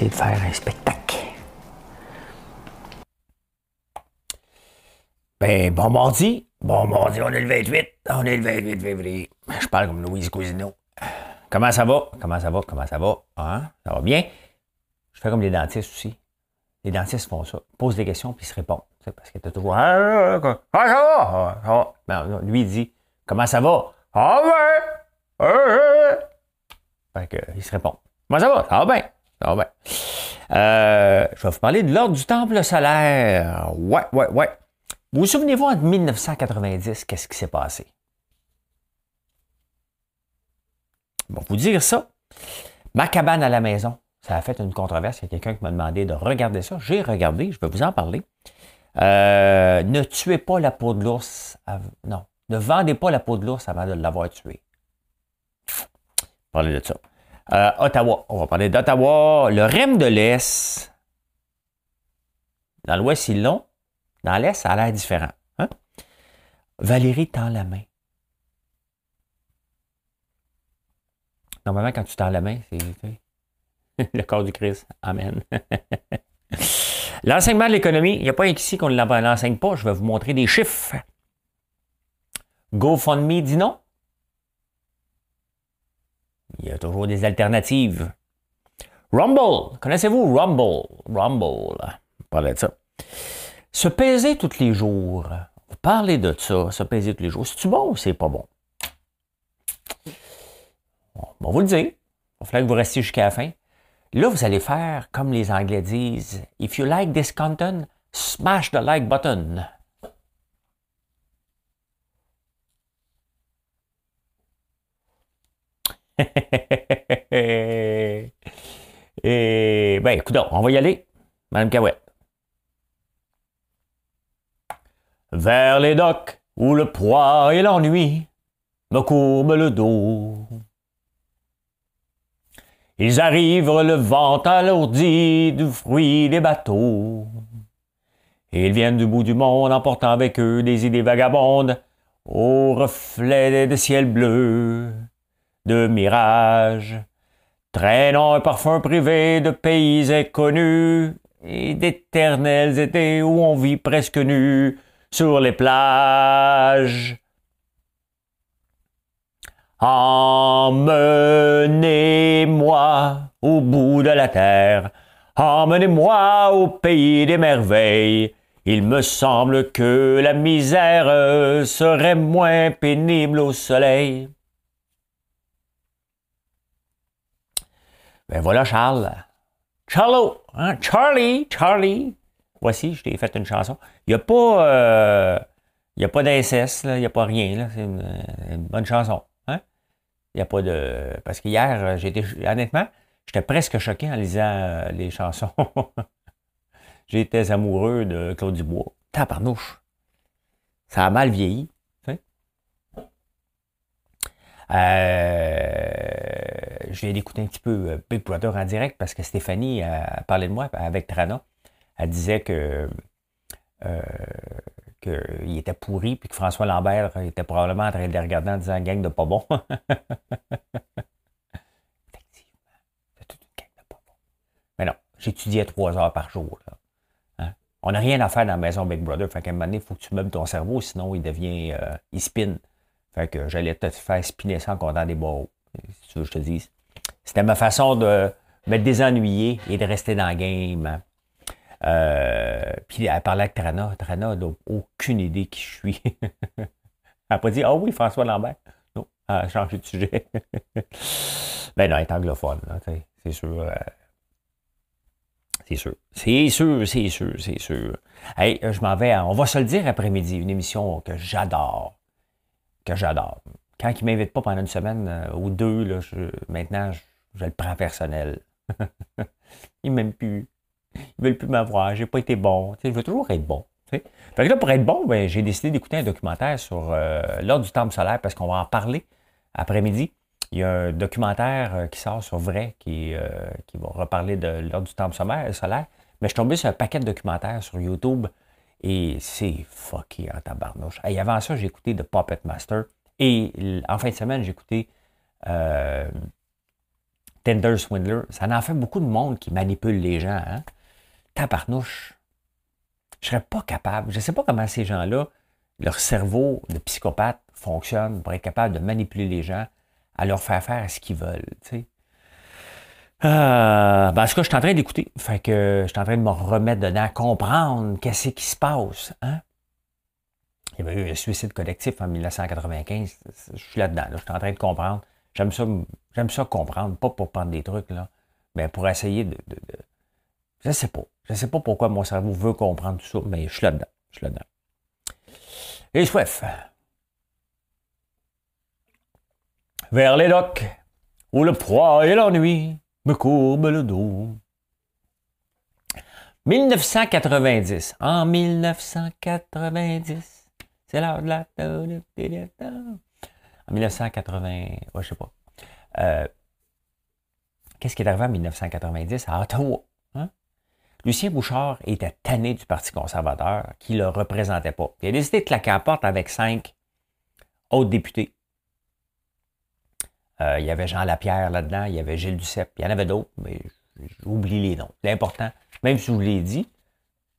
De faire un spectacle. Ben, bon mardi. Bon mardi, on est le 28. On est le 28 février. Je parle comme Louise Cousineau. Comment ça va? Comment ça va? Comment ça va? Hein? Ça va bien? Je fais comme les dentistes aussi. Les dentistes font ça. Ils posent des questions puis ils se répondent. Parce que t'as toujours. Ah, ah, ah, ah, ça va? Ça va? Ben, lui, il dit Comment ça va? Ah ouais! Fait que, il se répond. Comment ça va? Ça va bien. Va bien. Euh, je vais vous parler de l'ordre du temple solaire. Ouais, ouais, ouais. Vous vous souvenez-vous, en 1990, qu'est-ce qui s'est passé? Bon, vous dire ça. Ma cabane à la maison, ça a fait une controverse. Il y a quelqu'un qui m'a demandé de regarder ça. J'ai regardé, je vais vous en parler. Euh, ne tuez pas la peau de l'ours. Non, ne vendez pas la peau de l'ours avant de l'avoir tué. Parler de ça. Euh, Ottawa. On va parler d'Ottawa. Le REM de l'Est. Dans l'Ouest, ils l'ont. Dans l'Est, ça a l'air différent. Hein? Valérie tend la main. Normalement, quand tu tends la main, c'est le corps du Christ. Amen. L'enseignement de l'économie, il n'y a pas ici qu'on ne l'enseigne pas. Je vais vous montrer des chiffres. GoFundMe dit non. Il y a toujours des alternatives. Rumble. Connaissez-vous Rumble? Rumble. Parlez de ça. Se peser tous les jours. Vous parlez de ça, se peser tous les jours. C'est-tu bon ou c'est pas bon? On va vous le dire. Il va que vous restiez jusqu'à la fin. Là, vous allez faire comme les Anglais disent. If you like this content, smash the like button. Et, ben, écoute, on va y aller. Madame Cahouette. Vers les docks où le poids et l'ennui me courbent le dos. Ils arrivent le vent alourdi du fruit des bateaux. Et ils viennent du bout du monde emportant avec eux des idées vagabondes au reflet de ciel bleu de mirage, traînant un parfum privé de pays inconnus et d'éternels étés où on vit presque nu sur les plages. Emmenez-moi au bout de la terre, emmenez-moi au pays des merveilles. Il me semble que la misère serait moins pénible au soleil. Ben voilà Charles. Charlo, hein? Charlie, Charlie. Voici, je t'ai fait une chanson. Il n'y a pas, euh, il n'y a pas rien. C'est une, bonne chanson. Hein? Il n'y a pas de. Parce qu'hier, j'étais. Honnêtement, j'étais presque choqué en lisant euh, les chansons. J'étais amoureux de Claude Dubois. Taparnouche. Ça a mal vieilli. Euh, je viens d'écouter un petit peu euh, Big Brother en direct parce que Stéphanie a parlé de moi avec Trana. Elle disait que euh, qu'il était pourri puis que François Lambert était probablement en train de les regarder en disant gang de pas bon. Effectivement, c'est toute une gang de pas bon. Mais non, j'étudiais trois heures par jour. Hein. On n'a rien à faire dans la maison Big Brother. Fait qu'à un moment donné, il faut que tu meubles ton cerveau, sinon il devient. il spin. Fait que j'allais te faire spinner ça en comptant des barreaux. Si tu veux que je te dise. C'était ma façon de me désennuyer et de rester dans le game. Euh, puis elle parlait avec Trana. Trana n'a aucune idée qui je suis. elle n'a pas dit Ah oh oui, François Lambert. Non, elle a changé de sujet. ben non, elle est anglophone, c'est sûr. Euh, c'est sûr. C'est sûr, c'est sûr, c'est sûr. Hey, je m'en vais, on va se le dire après-midi, une émission que j'adore que j'adore. Quand il ne m'invite pas pendant une semaine euh, ou deux, là, maintenant, je, le prends personnel. ils m'aiment plus. Ils veulent plus m'avoir. J'ai pas été bon. je veux toujours être bon. Fait que là, pour être bon, ben, j'ai décidé d'écouter un documentaire sur euh, l'ordre du temple solaire parce qu'on va en parler après-midi. Il y a un documentaire euh, qui sort sur vrai qui, euh, qui va reparler de l'ordre du temple solaire. Mais je suis tombé sur un paquet de documentaires sur YouTube et c'est fucky en tabarnouche. Et avant ça, j'ai écouté The Puppet Master. Et en fin de semaine, j'ai écouté euh, Tender Swindler. Ça en fait beaucoup de monde qui manipule les gens. Hein? Tabarnouche. Je serais pas capable. Je ne sais pas comment ces gens-là, leur cerveau de psychopathe fonctionne pour être capable de manipuler les gens à leur faire faire ce qu'ils veulent. Euh, ben, en tout je suis en train d'écouter. Fait que je suis en train de me remettre dedans, comprendre qu'est-ce qui se passe. Hein? Il y avait eu un suicide collectif en 1995. Je suis là-dedans. Je suis en train de comprendre. J'aime ça, ça comprendre, pas pour prendre des trucs, là, mais pour essayer de, de, de... Je sais pas. Je sais pas pourquoi mon cerveau veut comprendre tout ça, mais je suis là-dedans. Je suis là-dedans. Et soif. Vers les docks, où le froid et l'ennui me courbe le dos. 1990. En 1990. C'est l'heure de la... En 1980... Ouais, je sais pas. Qu'est-ce qui est arrivé en 1990 à Ottawa? Lucien Bouchard était tanné du Parti conservateur qui ne le représentait pas. Il a décidé de claquer la porte avec cinq autres députés. Euh, il y avait Jean Lapierre là-dedans, il y avait Gilles Duceppe, il y en avait d'autres, mais j'oublie les noms. L'important, même si je vous l'ai dit,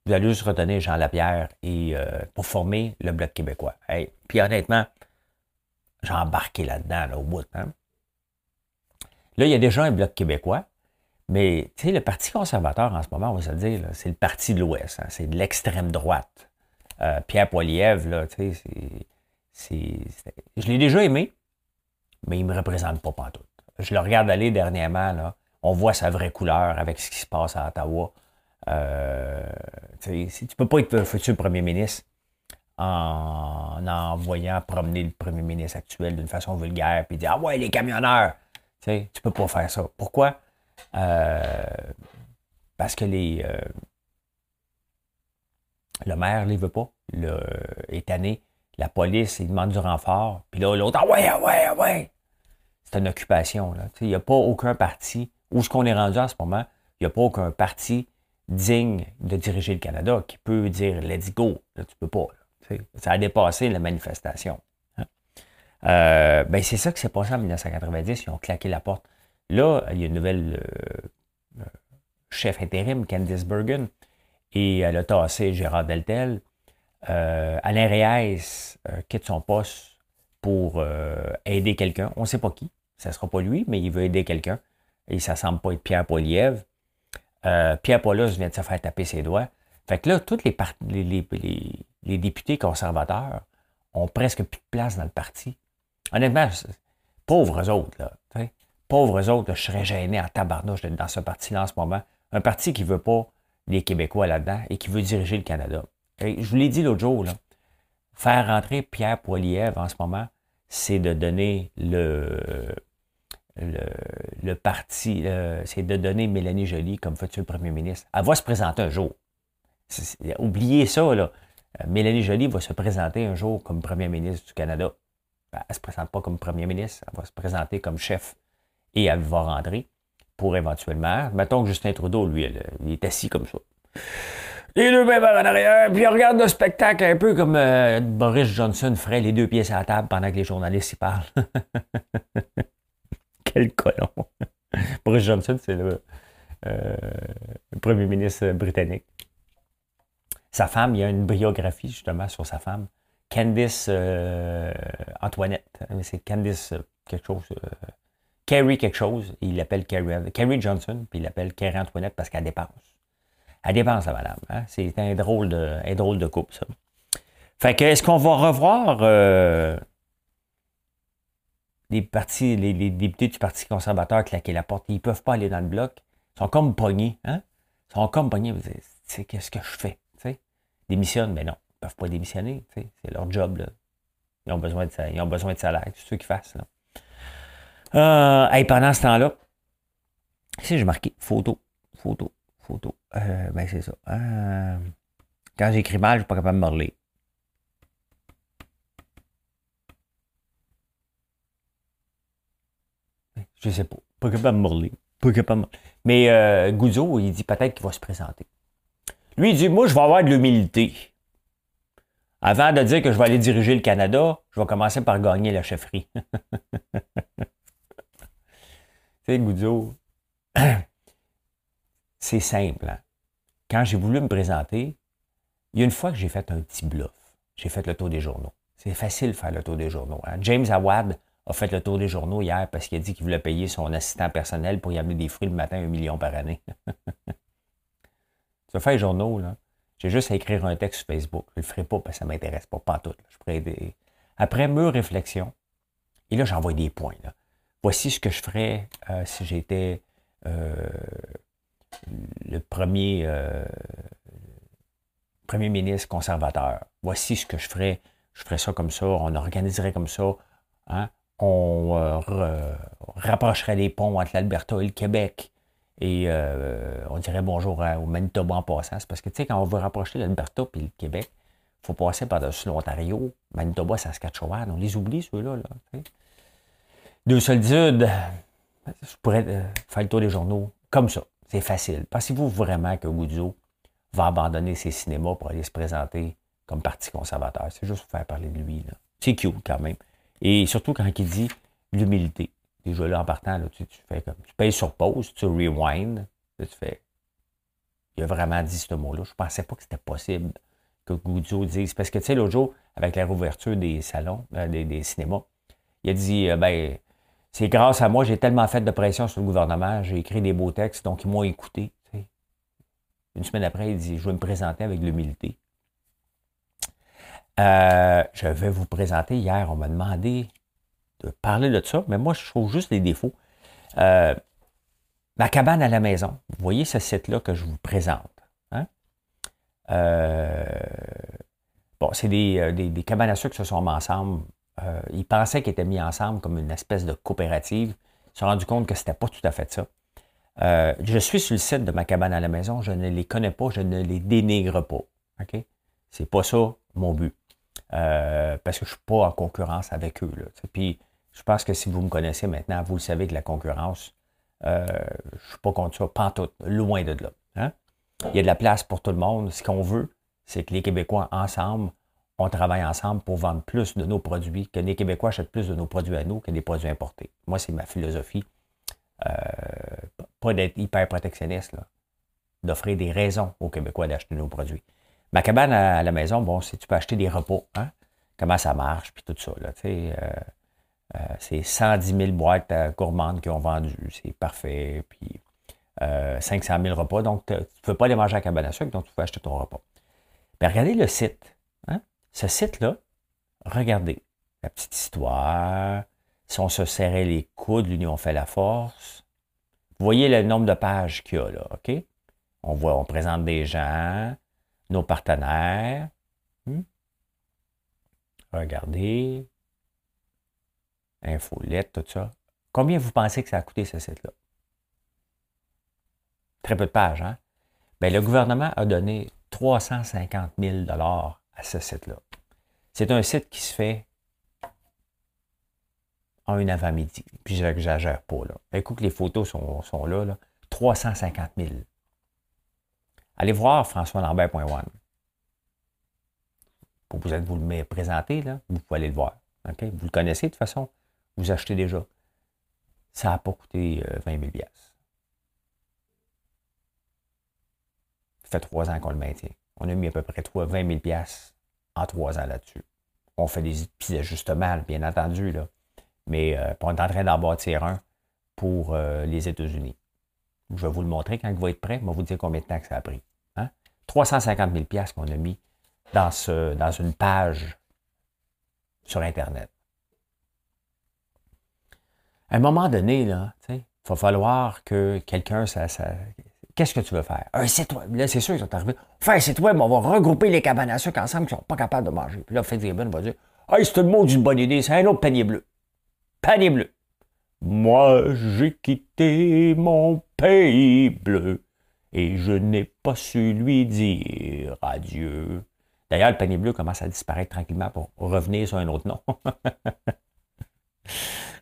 vous allez juste retenir Jean Lapierre et, euh, pour former le Bloc québécois. puis honnêtement, j'ai embarqué là-dedans, au bout. Hein. Là, il y a déjà un Bloc québécois, mais tu le Parti conservateur en ce moment, on va se le dire, c'est le parti de l'Ouest, hein. c'est de l'extrême droite. Euh, Pierre Poilievre, là, tu sais, c'est, je l'ai déjà aimé, mais il ne me représente pas pantoute. Je le regarde aller dernièrement, là, on voit sa vraie couleur avec ce qui se passe à Ottawa. Euh, tu ne peux pas être futur premier ministre en envoyant promener le premier ministre actuel d'une façon vulgaire puis dire Ah ouais, les camionneurs. Tu ne peux pas faire ça. Pourquoi? Euh, parce que les. Euh, le maire ne les veut pas. Le, est la police, il demande du renfort. Puis là, l'autre, ah ouais, ah ouais, ah ouais. C'est une occupation. Il n'y a pas aucun parti, où ce qu'on est rendu en ce moment, il n'y a pas aucun parti digne de diriger le Canada qui peut dire let's go. Là, tu peux pas. ça a dépassé la manifestation. Hein. Euh, ben c'est ça qui s'est passé en 1990. Ils ont claqué la porte. Là, il y a une nouvelle euh, euh, chef intérim, Candice Bergen, et elle a tassé Gérard Deltel. Euh, Alain Reyes euh, quitte son poste pour euh, aider quelqu'un. On ne sait pas qui. Ça ne sera pas lui, mais il veut aider quelqu'un. Et ça ne semble pas être Pierre Poilievre. Pierre Paulus vient de se faire taper ses doigts. Fait que là, tous les, les, députés conservateurs ont presque plus de place dans le parti. Honnêtement, pauvres autres, là. Pauvres autres, je serais gêné en tabarnouche d'être dans ce parti-là en ce moment. Un parti qui ne veut pas les Québécois là-dedans et qui veut diriger le Canada je vous l'ai dit l'autre jour, faire rentrer Pierre Poilievre en ce moment, c'est de donner le, le, parti, c'est de donner Mélanie Joly comme futur premier ministre. Elle va se présenter un jour. Oubliez ça, là. Mélanie Joly va se présenter un jour comme premier ministre du Canada. Ben, elle ne se présente pas comme premier ministre, elle va se présenter comme chef et elle va rentrer pour éventuellement. Mettons que Justin Trudeau, lui, il est assis comme ça. Les deux mains en arrière, puis on regarde le spectacle un peu comme euh, Boris Johnson ferait les deux pièces à la table pendant que les journalistes y parlent. Quel colon. Boris Johnson, c'est le, euh, premier ministre britannique. Sa femme, il y a une biographie justement sur sa femme. Candice euh, Antoinette. C'est Candice quelque chose. Carrie quelque chose. Il l'appelle Carrie Johnson, puis il l'appelle Carrie Antoinette parce qu'elle dépense. Elle dépense, la madame. Hein? C'est un drôle de, un drôle de couple, ça. Fait que, est-ce qu'on va revoir euh, les, les, députés du Parti conservateur claquer la porte? Ils ne peuvent pas aller dans le bloc. Ils sont comme pognés. Hein? Ils sont comme pognés. Tu qu'est-ce que je fais? sais? Démissionne, mais non. Ils ne peuvent pas démissionner. C'est leur job. Là. Ils, ont besoin de, ils ont besoin de salaire. C'est ce qu'ils fassent. Là. Euh, pendant ce temps-là, sais, j'ai marqué photo, photo, Euh, ben, c'est ça. Euh, quand j'écris mal, je suis pas capable de me relire. Je sais pas. Pas capable de me. Pas capable de me... Mais euh, Goudzo, il dit peut-être qu'il va se présenter. Lui, il dit Moi, je vais avoir de l'humilité. Avant de dire que je vais aller diriger le Canada, je vais commencer par gagner la chefferie. tu sais, Goudzo, c'est simple. Hein. Quand j'ai voulu me présenter, il y a une fois que j'ai fait un petit bluff. J'ai fait le tour des journaux. C'est facile de faire le tour des journaux. Hein. James Awad a fait le tour des journaux hier parce qu'il a dit qu'il voulait payer son assistant personnel pour y amener des fruits le matin, un million par année. tu vas faire les journaux, là. J'ai juste à écrire un texte sur Facebook. Je le ferai pas parce que ça ne m'intéresse pas, pas tout. Je ferai des... Après mûre réflexion, et là, j'envoie des points. Voici ce que je ferais euh, si j'étais euh, le premier, euh, premier ministre conservateur. Voici ce que je ferais. Je ferais ça comme ça, on organiserait comme ça. Hein? On rapprocherait les ponts entre l'Alberta et le Québec. Et euh, on dirait bonjour au Manitoba en passant. C'est parce que, tu sais, quand on veut rapprocher l'Alberta et le Québec, il faut passer par-dessus l'Ontario, Manitoba, Saskatchewan. On les oublie, ceux-là. Là, Deux solitudes, je pourrais euh, faire le tour des journaux comme ça. C'est facile. Pensez-vous vraiment que Goudzo va abandonner ses cinémas pour aller se présenter comme parti conservateur? C'est juste pour faire parler de lui. C'est cute quand même. Et surtout quand il dit l'humilité. Déjà là, en partant, là, tu, fais comme. Tu payes sur pause, tu rewind, tu fais. Il a vraiment dit ce mot-là. Je ne pensais pas que c'était possible que Goudzo dise. Parce que, tu sais, l'autre jour, avec la réouverture des salons, euh, des, cinémas, il a dit euh, ben, c'est grâce à moi, j'ai tellement fait de pression sur le gouvernement, j'ai écrit des beaux textes, donc ils m'ont écouté. Une semaine après, il dit Je vais me présenter avec l'humilité. Euh, je vais vous présenter. Hier, on m'a demandé de parler de ça, mais moi, je trouve juste des défauts. Euh, ma cabane à la maison, vous voyez ce site-là que je vous présente. Hein? Euh, bon, c'est des, des, cabanes à sucre qui se sont mis ensemble. ils pensaient qu'ils étaient mis ensemble comme une espèce de coopérative. Ils se sont rendus compte que ce n'était pas tout à fait ça. je suis sur le site de ma cabane à la maison, je ne les connais pas, je ne les dénigre pas. OK? C'est pas ça mon but. parce que je ne suis pas en concurrence avec eux. Puis je pense que si vous me connaissez maintenant, vous le savez que la concurrence, euh, je ne suis pas contre ça, pas tout, loin de là. Hein. Il y a de la place pour tout le monde. Ce qu'on veut, c'est que les Québécois, ensemble, on travaille ensemble pour vendre plus de nos produits, que les Québécois achètent plus de nos produits à nous que des produits importés. Moi, c'est ma philosophie. Euh, pas d'être hyper protectionniste, d'offrir des raisons aux Québécois d'acheter nos produits. Ma cabane à, la maison, bon, c'est tu peux acheter des repos, hein? comment ça marche, puis tout ça. Euh, euh, c'est 110 000 boîtes gourmandes qui ont vendu. C'est parfait. Puis 500 euh, 000 repas. Donc, tu ne peux pas les manger à cabane à sucre, donc tu peux acheter ton repas. Mais regardez le site. Ce site-là, regardez la petite histoire. Si on se serrait les coudes, l'union fait la force. Vous voyez le nombre de pages qu'il y a là, OK? On voit, on présente des gens, nos partenaires. Hmm? Regardez, infolette, tout ça. Combien vous pensez que ça a coûté ce site-là? Très peu de pages, hein? Bien, le gouvernement a donné 350 000 ce site-là. C'est un site qui se fait en une avant-midi. Puis je n'exagère pas. Là. Écoute, les photos sont, là, là, 350 000. Allez voir françoislambert.one. Pour vous êtes vous le présenter, là, vous pouvez aller le voir. Vous le connaissez de toute façon vous achetez déjà. Ça n'a pas coûté 20 000 Ça fait trois ans qu'on le maintient. On a mis à peu près 20 000 en trois ans là-dessus. On fait des petits ajustements, bien entendu, mais euh, on est en train d'en bâtir un pour euh, les États-Unis. Je vais vous le montrer quand il va être prêt. Je vais vous dire combien de temps que ça a pris. 350 000 qu'on a mis dans, une page sur Internet à un moment donné, il va falloir que quelqu'un, qu'est-ce que tu veux faire? Un site web. Là, c'est sûr qu'ils sont arrivés. Faire un site web, on va regrouper les cabanes à sucre ensemble qui ne sont pas capables de manger. Puis là, Fitzgibbon va dire Hey, c'est le mot d'une bonne idée, c'est un autre panier bleu. Panier bleu. Moi, j'ai quitté mon pays bleu, et je n'ai pas su lui dire adieu. D'ailleurs, le panier bleu commence à disparaître tranquillement pour revenir sur un autre nom.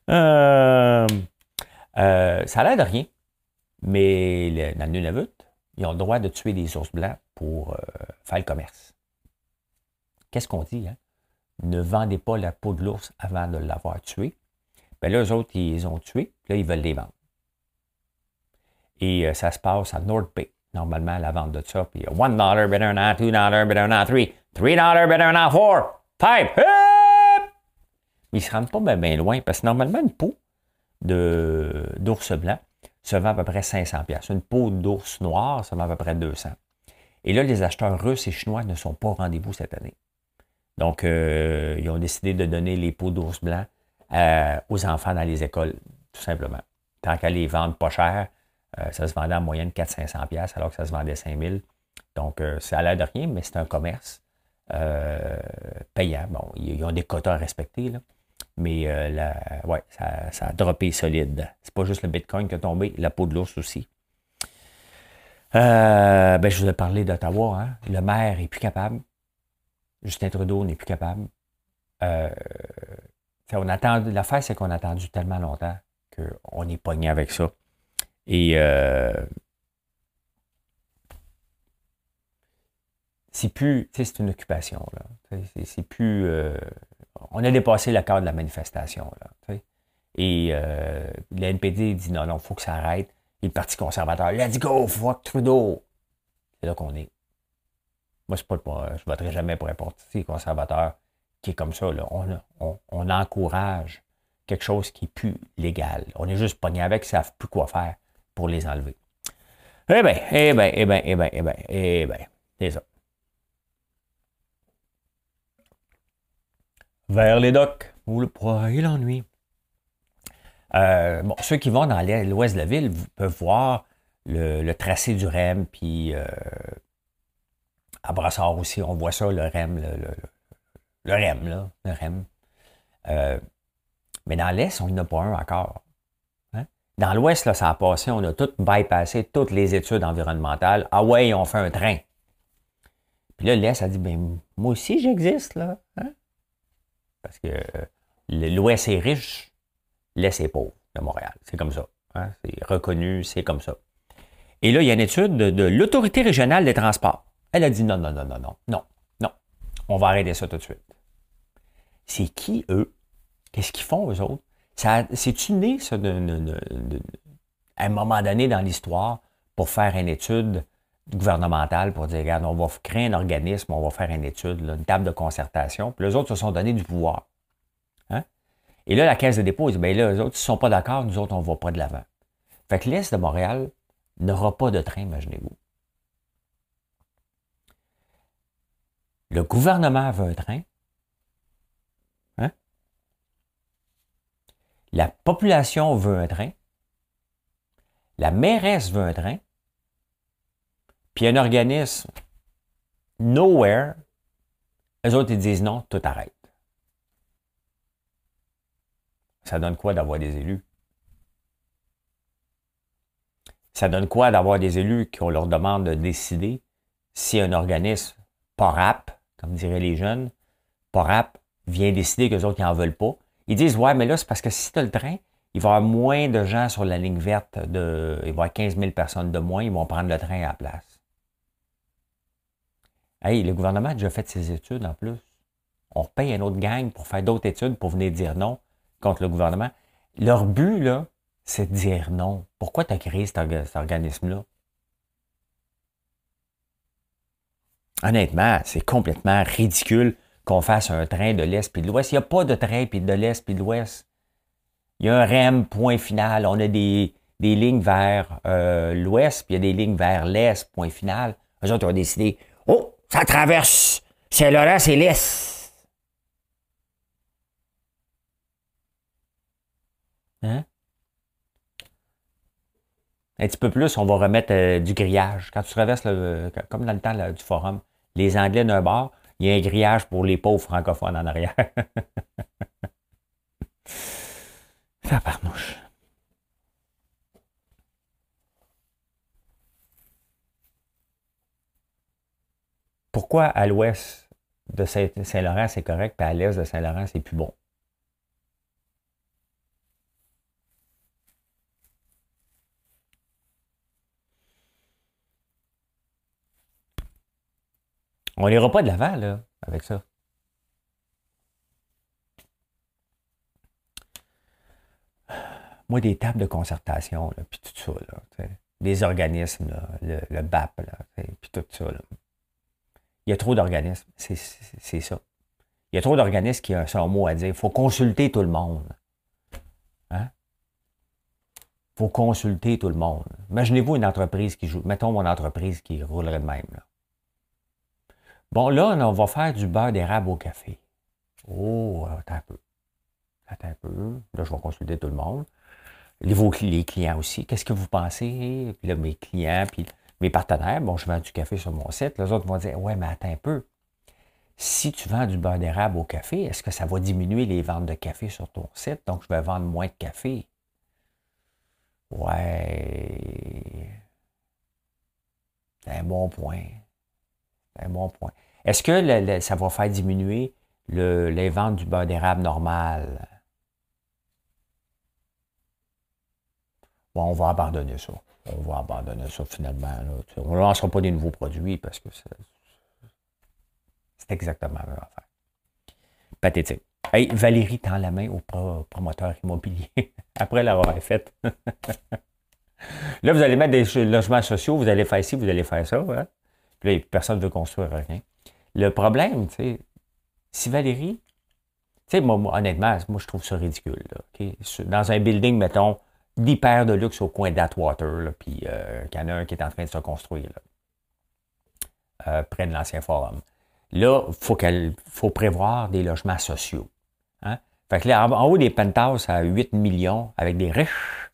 Euh, euh, ça a l'air de rien, mais le, dans le Nunavut, ils ont le droit de tuer des ours blancs pour euh, faire le commerce. Qu'est-ce qu'on dit? Hein? Ne vendez pas la peau de l'ours avant de l'avoir tué. Bien là, eux autres, ils ont tué, là, ils veulent les vendre. Et ça se passe à North Bay normalement, la vente de ça. Puis $1 better than $2 better than $3, $3 better than $4, 5, Mais ils ne se rendent pas bien, loin parce que normalement, une peau d'ours blanc se vend à peu près 500 pièces. Une peau d'ours noir, ça vend à peu près 200. Et là, les acheteurs russes et chinois ne sont pas au rendez-vous cette année. Donc, euh, ils ont décidé de donner les peaux d'ours blanc euh, aux enfants dans les écoles, tout simplement. Tant qu'à les vendre pas cher, euh, ça se vendait en moyenne 400-500$ alors que ça se vendait 5000 Donc, ça a l'air de rien, mais c'est un commerce payant. Bon, ils ont des quotas à respecter, là. Mais ouais, ça, a droppé solide. C'est pas juste le Bitcoin qui a tombé, la peau de l'ours aussi. ben, je vous ai parlé d'Ottawa. Hein. Le maire est plus capable. Justin Trudeau n'est plus capable. on attend, l'affaire, c'est qu'on a attendu tellement longtemps qu'on est pogné avec ça. Et euh, c'est plus, c'est une occupation. Là. C'est, plus, euh, on a dépassé le cadre de la manifestation. Là, et euh, le NPD dit non, non, il faut que ça arrête. Et le Parti conservateur, let's go, fuck Trudeau. C'est là qu'on est. Moi, c'est pas, je ne voterai jamais pour un parti conservateur qui est comme ça. Là. On, on, on, encourage quelque chose qui est plus légal. On est juste pogné avec, ils ne savent plus quoi faire pour les enlever. Eh bien, eh bien, eh bien, eh bien, eh bien, eh bien, c'est ça. Vers les docks, où le poids et l'ennui? Euh, bon, ceux qui vont dans l'ouest de la ville peuvent voir le, tracé du REM, puis euh, à Brassard aussi, on voit ça, le REM, le, REM, là, le REM. Euh, mais dans l'Est, on n'en a pas un encore. Dans l'Ouest, là, ça a passé, on a tout bypassé toutes les études environnementales. Ah ouais, on fait un train. Puis là, l'Est a dit, ben, moi aussi, j'existe, là. Hein? Parce que euh, l'Ouest est riche, l'Est est pauvre de Montréal. C'est comme ça. Hein? C'est reconnu, c'est comme ça. Et là, il y a une étude de, l'Autorité régionale des transports. Elle a dit, non, non, non, non, non, non, non. On va arrêter ça tout de suite. C'est qui, eux? Qu'est-ce qu'ils font, eux autres? C'est-tu né, ça, à un moment donné dans l'histoire, pour faire une étude gouvernementale, pour dire, regarde, on va créer un organisme, on va faire une étude, une table de concertation, puis les autres se sont donné du pouvoir. Hein? Et là, la Caisse de dépôt dit, bien là, les autres, ils ne sont pas d'accord, nous autres, on ne va pas de l'avant. Fait que l'Est de Montréal n'aura pas de train, imaginez-vous. Le gouvernement veut un train, La population veut un train. La mairesse veut un train. Puis un organisme, nowhere, eux autres, ils disent non, tout arrête. Ça donne quoi d'avoir des élus? Ça donne quoi d'avoir des élus qui ont leur demande de décider si un organisme pas rap, comme diraient les jeunes, pas rap, vient décider que les autres n'en veulent pas, ils disent, ouais, mais là, c'est parce que si tu as le train, il va y avoir moins de gens sur la ligne verte, il va y avoir 15 000 personnes de moins, ils vont prendre le train à la place. Hey, le gouvernement a déjà fait ses études en plus. On paye un autre gang pour faire d'autres études pour venir dire non contre le gouvernement. Leur but, là, c'est de dire non. Pourquoi tu as créé cet, organisme-là? Honnêtement, c'est complètement ridicule qu'on fasse un train de l'Est puis de l'Ouest. Il n'y a pas de train puis de l'Est puis de l'Ouest. Il y a un REM, point final. On a des, des lignes vers euh, l'Ouest, puis il y a des lignes vers l'Est, point final. Eux autres ont décidé, oh, ça traverse Saint-Laurent, c'est l'Est. Hein? Un petit peu plus, on va remettre euh, du grillage. Quand tu traverses, le, comme dans le temps du forum, les Anglais d'un bord, il y a un grillage pour les pauvres francophones en arrière. Ça parnouche. Pourquoi à l'ouest de Saint-Laurent, c'est correct, puis à l'est de Saint-Laurent, c'est plus bon? On n'ira pas de l'avant, là, avec ça. Moi, des tables de concertation, puis tout ça, là, des organismes, le, BAP, puis tout ça. Il y a trop d'organismes, c'est ça. Il y a trop d'organismes qui ont son mot à dire. Il faut consulter tout le monde. Hein? Il faut consulter tout le monde. Imaginez-vous une entreprise qui joue. Mettons mon entreprise qui roulerait de même. Bon, là, on va faire du beurre d'érable au café. Oh, attends un peu. Attends un peu. Là, je vais consulter tout le monde. Les, vos, les clients aussi. Qu'est-ce que vous pensez? Puis là, mes clients, puis mes partenaires, bon, je vends du café sur mon site. Les autres vont dire, ouais, mais attends un peu. Si tu vends du beurre d'érable au café, est-ce que ça va diminuer les ventes de café sur ton site? Donc, je vais vendre moins de café. Ouais. C'est un bon point. C'est un bon point. Est-ce que ça va faire diminuer les ventes du beurre d'érable normal? Bon, on va abandonner ça. On va abandonner ça finalement. On ne lancera pas des nouveaux produits parce que c'est exactement la même affaire. Pathétique. Hey, Valérie tend la main au promoteur immobilier après l'avoir faite. Là, vous allez mettre des logements sociaux, vous allez faire ci, vous allez faire ça. Hein? Puis là, personne ne veut construire rien. Le problème, tu sais, si Valérie, tu sais, moi, honnêtement, moi, je trouve ça ridicule. Dans un building, mettons, d'hyper de luxe au coin d'Atwater, puis euh, qu'il y en a un qui est en train de se construire, euh, près de l'ancien forum. Là, il faut, faut prévoir des logements sociaux. Hein? Fait que là, en, haut des penthouses à 8 millions avec des riches,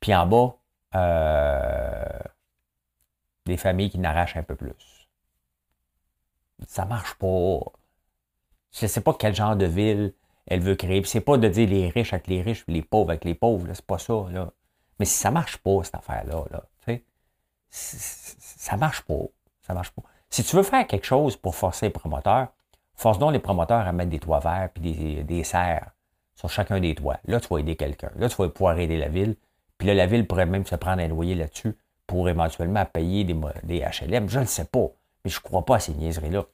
puis en bas, euh, des familles qui n'arrachent un peu plus. Ça marche pas. Je ne sais pas quel genre de ville elle veut créer. Puis c'est pas de dire les riches avec les riches, les pauvres avec les pauvres, c'est pas ça. Là. Mais si ça marche pas, cette affaire-là, là, ça marche pas. Ça marche pas. Si tu veux faire quelque chose pour forcer les promoteurs, force donc les promoteurs à mettre des toits verts puis des, serres sur chacun des toits. Là, tu vas aider quelqu'un. Là, tu vas pouvoir aider la ville. Puis là, la ville pourrait même se prendre un loyer là-dessus pour éventuellement payer des, des HLM. Je ne sais pas. Mais je ne crois pas à ces niaiseries-là.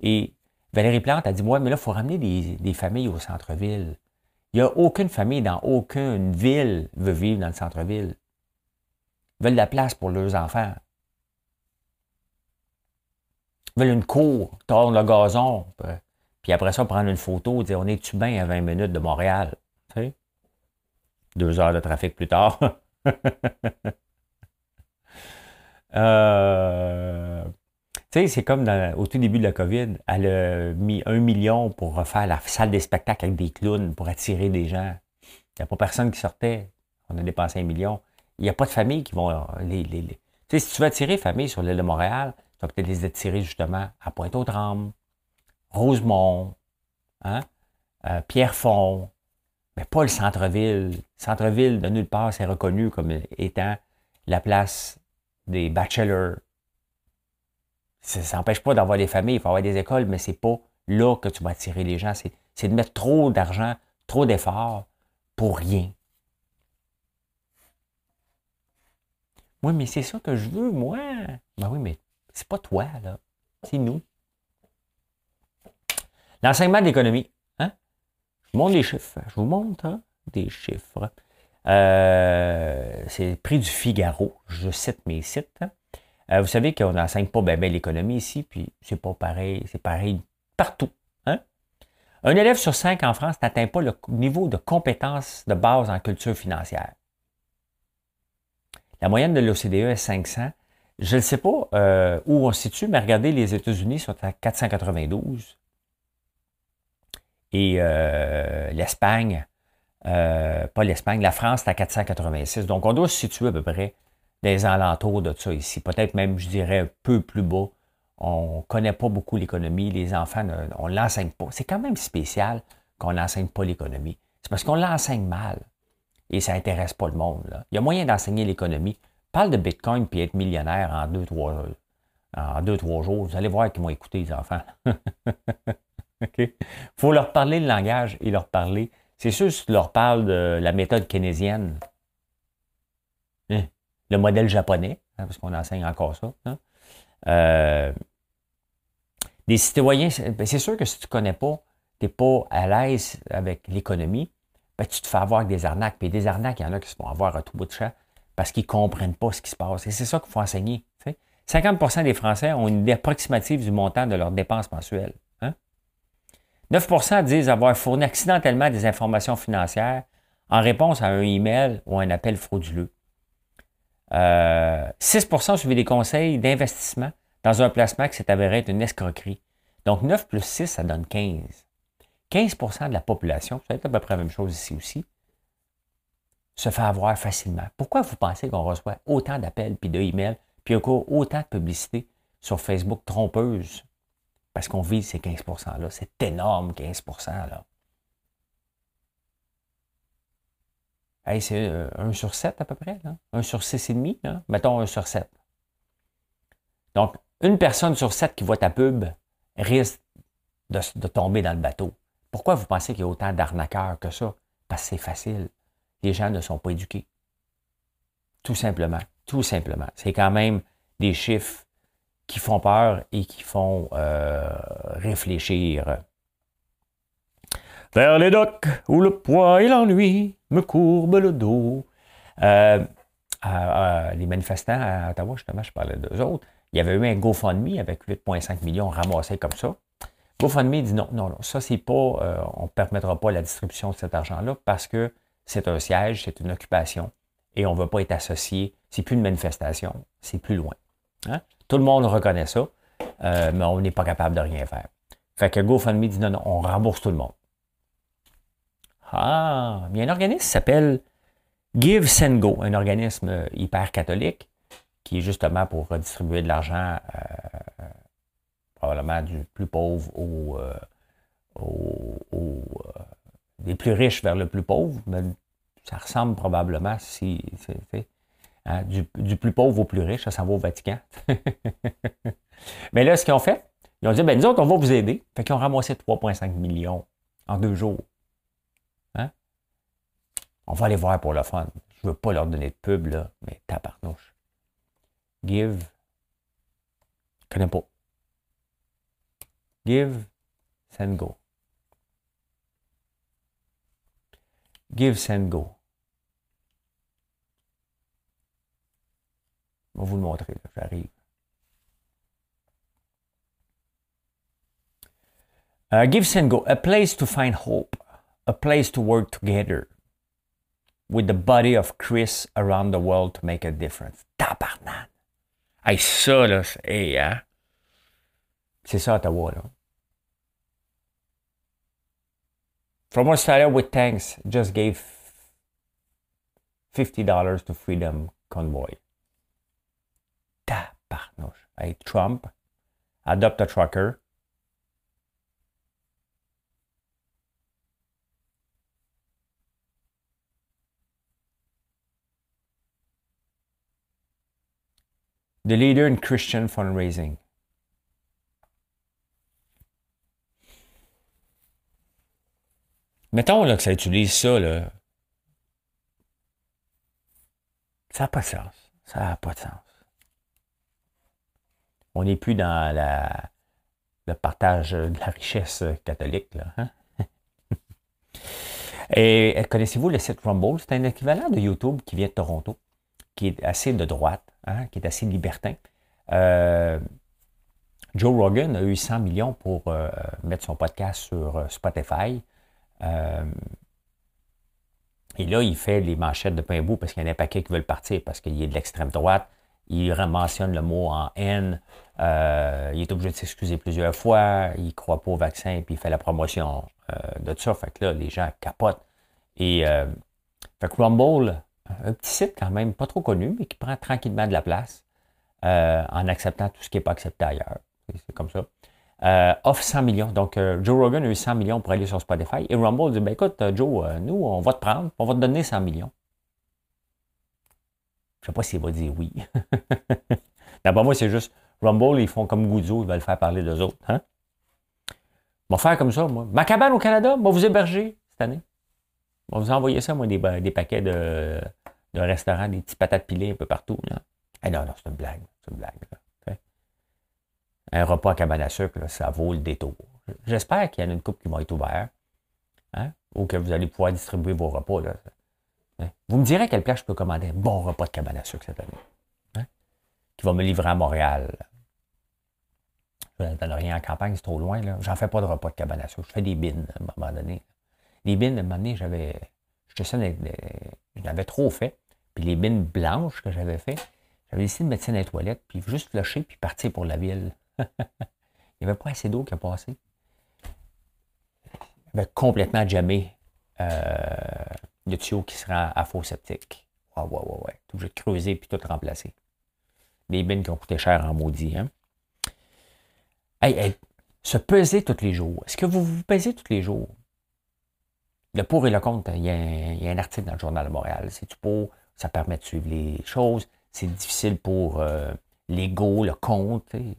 Et Valérie Plante a dit, moi, mais là, il faut ramener des, familles au centre-ville. Il n'y a aucune famille dans aucune ville veut vivre dans le centre-ville. Ils veulent de la place pour leurs enfants. Ils veulent une cour, tordre le gazon, puis après ça, prendre une photo, dire on est-tu bien à 20 minutes de Montréal? Tu Deux heures de trafic plus tard. euh, tu sais, c'est comme au tout début de la COVID, elle a mis un million pour refaire la salle des spectacles avec des clowns pour attirer des gens. Il n'y a pas personne qui sortait. On a dépensé un million. Il n'y a pas de famille qui vont les, les, Tu sais, si tu veux attirer famille sur l'île de Montréal, tu vas peut-être les attirer justement à Pointe-aux-Trembles, Rosemont, hein, euh, Pierrefonds, mais pas le centre-ville. Centre-ville, de nulle part, c'est reconnu comme étant la place des bachelors, ça n'empêche pas d'avoir des familles, il faut avoir des écoles, mais c'est pas là que tu vas attirer les gens. C'est de mettre trop d'argent, trop d'efforts pour rien. Oui, mais c'est ça que je veux, moi. Ben oui, mais c'est pas toi, là. C'est nous. L'enseignement d'économie. Hein? Je vous montre les chiffres. Je vous montre hein, des chiffres. Euh, c'est le prix du Figaro. Je cite mes sites. Hein. Euh, vous savez qu'on n'enseigne pas bien l'économie ici, puis c'est pas pareil, c'est pareil partout. Hein? Un élève sur cinq en France n'atteint pas le niveau de compétence de base en culture financière. La moyenne de l'OCDE est 500. Je ne sais pas euh, où on se situe, mais regardez, les États-Unis sont à 492. Et euh, l'Espagne, pas l'Espagne, la France est à 486. Donc, on doit se situer à peu près des alentours de ça ici. Peut-être même, je dirais, un peu plus bas. On ne connaît pas beaucoup l'économie. Les enfants, on ne l'enseigne pas. C'est quand même spécial qu'on n'enseigne pas l'économie. C'est parce qu'on l'enseigne mal. Et ça n'intéresse pas le monde. Il y a moyen d'enseigner l'économie. Parle de Bitcoin puis être millionnaire en deux, trois, en deux, trois jours, vous allez voir qu'ils vont écouter les enfants. Il faut leur parler le langage et leur parler. C'est sûr, si tu leur parles de la méthode keynésienne, le modèle japonais, hein, parce qu'on enseigne encore ça, hein, euh, des citoyens, ben, c'est sûr que si tu ne connais pas, tu n'es pas à l'aise avec l'économie, ben, tu te fais avoir avec des arnaques. Puis des arnaques, il y en a qui se font avoir à tout bout de champ parce qu'ils ne comprennent pas ce qui se passe. Et c'est ça qu'il faut enseigner. 50% des Français ont une idée approximative du montant de leurs dépenses mensuelles. 9% hein? disent avoir fourni accidentellement des informations financières en réponse à un email ou un appel frauduleux. 6 euh, ont suivi des conseils d'investissement dans un placement qui s'est avéré être une escroquerie. Donc 9 plus 6, ça donne 15. 15% de la population, c'est à peu près la même chose ici aussi, se fait avoir facilement. Pourquoi vous pensez qu'on reçoit autant d'appels puis de emails, puis encore autant de publicité sur Facebook trompeuse? Parce qu'on vise ces 15 %-là. C'est énorme, 15% là. C'est 1 euh, sur 7 à peu près, là. 1 sur 6,5, là. Mettons 1 sur 7. Donc, une personne sur 7 qui voit ta pub risque de, de tomber dans le bateau. Pourquoi vous pensez qu'il y a autant d'arnaqueurs que ça? Parce que c'est facile les gens ne sont pas éduqués. Tout simplement. Tout simplement. C'est quand même des chiffres qui font peur et qui font euh, réfléchir. Vers les docks où le poids et l'ennui me courbent le dos. Euh, les manifestants à Ottawa, justement, je parlais d'eux autres, il y avait eu un GoFundMe avec 8,5 millions ramassés comme ça. GoFundMe dit non, non, non, ça, c'est pas, euh, on ne permettra pas la distribution de cet argent-là parce que c'est un siège, c'est une occupation, et on ne veut pas être associé. C'est plus une manifestation, c'est plus loin. Hein? Tout le monde reconnaît ça, euh, mais on n'est pas capable de rien faire. Fait que GoFundMe dit non, non, on rembourse tout le monde. Ah, a un organisme qui s'appelle Give Send Go, un organisme euh, hyper catholique qui est justement pour redistribuer de l'argent euh, probablement du plus pauvre au, au des plus riches vers le plus pauvre, mais ça ressemble probablement, si, hein, du, plus pauvre au plus riche, ça s'en va au Vatican. mais là, ce qu'ils ont fait, ils ont dit, ben nous autres, on va vous aider. Fait qu'ils ont ramassé 3,5 millions en deux jours. On va aller voir pour le fun. Je veux pas leur donner de pub, là, mais tabarnouche. Give. Je connais pas. Give, send, go. Give, Send, Go. Je vais vous le montrer, j'arrive. Uh, give, Send, Go. A place to find hope. A place to work together with the body of Chris around the world to make a difference. Tabarnan! Là, c'est, eh, hey, hein? C'est ça, Ottawa, là. From Australia with tanks, just gave $50 to Freedom Convoy. Tabarnouche. Hey, Trump, adopt a trucker. The leader in Christian fundraising. Mettons là, que ça utilise ça, là. Ça n'a pas de sens. Ça n'a pas de sens. On n'est plus dans le partage de la richesse catholique. Là, hein? Et connaissez-vous le site Rumble? C'est un équivalent de YouTube qui vient de Toronto, qui est assez de droite, hein, qui est assez libertin. Euh, Joe Rogan a eu 100 millions pour euh, mettre son podcast sur euh, Spotify. Et là, il fait les manchettes de pain bout parce qu'il y en a un paquet qui veulent partir parce qu'il est de l'extrême droite. Il mentionne le mot en haine. Il est obligé de s'excuser plusieurs fois. Il ne croit pas au vaccin puis il fait la promotion de ça. Fait que là, les gens capotent. Et fait que Rumble, un petit site quand même pas trop connu, mais qui prend tranquillement de la place en acceptant tout ce qui n'est pas accepté ailleurs. C'est comme ça euh, offre 100 millions. Donc, euh, Joe Rogan a eu 100 millions pour aller sur Spotify. Et Rumble dit, ben écoute, euh, Joe, euh, nous, on va te prendre, on va te donner 100 millions. Je ne sais pas s'il va dire oui. D'abord, moi, c'est juste Rumble, ils font comme Goudzo, ils veulent faire parler d'eux autres. Hein? On va faire comme ça, moi. Ma cabane au Canada, va vous héberger cette année. On va vous envoyer ça, moi, des, des paquets de, de, restaurants, des petits patates pilées un peu partout. Là. Eh non, non, c'est une blague. C'est une blague. Un repas à cabane à sucre, ça vaut le détour. J'espère qu'il y en a une coupe qui va être ouverte. Hein? Ou que vous allez pouvoir distribuer vos repas. Là. Vous me direz à quelle place je peux commander un bon repas de cabane à sucre cette année. Hein? Qui va me livrer à Montréal. Je ne donne rien en campagne, c'est trop loin. J'en fais pas de repas de cabane à sucre. Je fais des bines à un moment donné. Les bines, à un moment donné, j'avais. J'en trop fait. Puis les bines blanches que j'avais fait, j'avais décidé de mettre ça dans les toilettes, puis juste flusher, puis partir pour la ville. Il n'y avait pas assez d'eau qui a passé. Il avait complètement jamais euh, le tuyau qui sera à faux septique. Ouais, ouais, ouais, ouais. Tout obligé creuser puis tout remplacer. Des bines qui ont coûté cher en maudit. Hein? Hey, se peser tous les jours. Est-ce que vous vous pesez tous les jours? Le pour et le contre, il y, a un, article dans le Journal de Montréal. C'est du pour, ça permet de suivre les choses. C'est difficile pour euh, l'ego, le compte. Je ne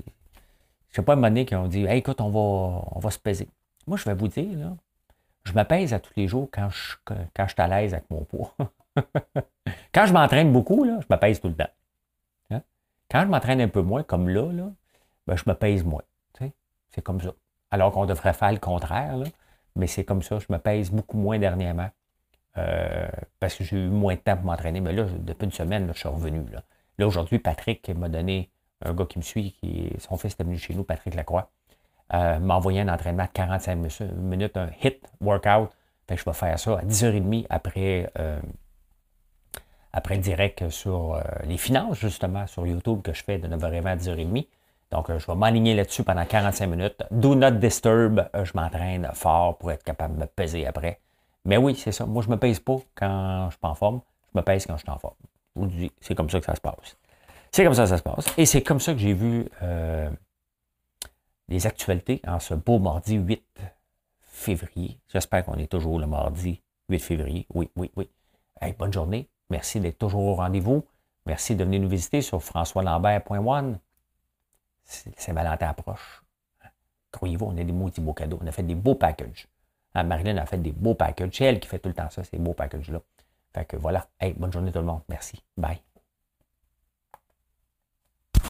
sais pas, un moment donné, qui ont dit écoute, on va, se peser. Moi, je vais vous dire, je me pèse à tous les jours quand je, quand je suis à l'aise avec mon poids. quand je m'entraîne beaucoup, je me pèse tout le temps. Hein? Quand je m'entraîne un peu moins, comme là, là ben, je me pèse moins. C'est comme ça. Alors qu'on devrait faire le contraire. Mais c'est comme ça. Je me pèse beaucoup moins dernièrement euh, parce que j'ai eu moins de temps pour m'entraîner. Mais là, depuis une semaine, je suis revenu. Là, aujourd'hui, Patrick m'a donné, un gars qui me suit, qui son fils est venu chez nous, Patrick Lacroix, euh, m'a envoyé un entraînement de 45 minutes, un hit workout. Fait que je vais faire ça à 10h30 après, euh, après direct sur les finances, justement, sur YouTube que je fais de 9h20 à 10h30. Donc, je vais m'aligner là-dessus pendant 45 minutes. Do not disturb. Je m'entraîne fort pour être capable de me peser après. Mais oui, c'est ça. Moi, je ne me pèse pas quand je suis pas en forme. Je me pèse quand je suis en forme. Je vous dis, c'est comme ça que ça se passe. C'est comme ça que ça se passe. Et c'est comme ça que j'ai vu euh, les actualités en ce beau mardi 8 février. J'espère qu'on est toujours le mardi 8 février. Oui, oui, oui. bonne journée. Merci d'être toujours au rendez-vous. Merci de venir nous visiter sur françoislambert.one. Saint-Valentin approche. Croyez-vous, on a des maudits beaux cadeaux. On a fait des beaux packages. Hein, Marilyn a fait des beaux packages. C'est elle qui fait tout le temps ça, ces beaux packages-là. Fait que voilà. Hey, bonne journée tout le monde. Merci. Bye.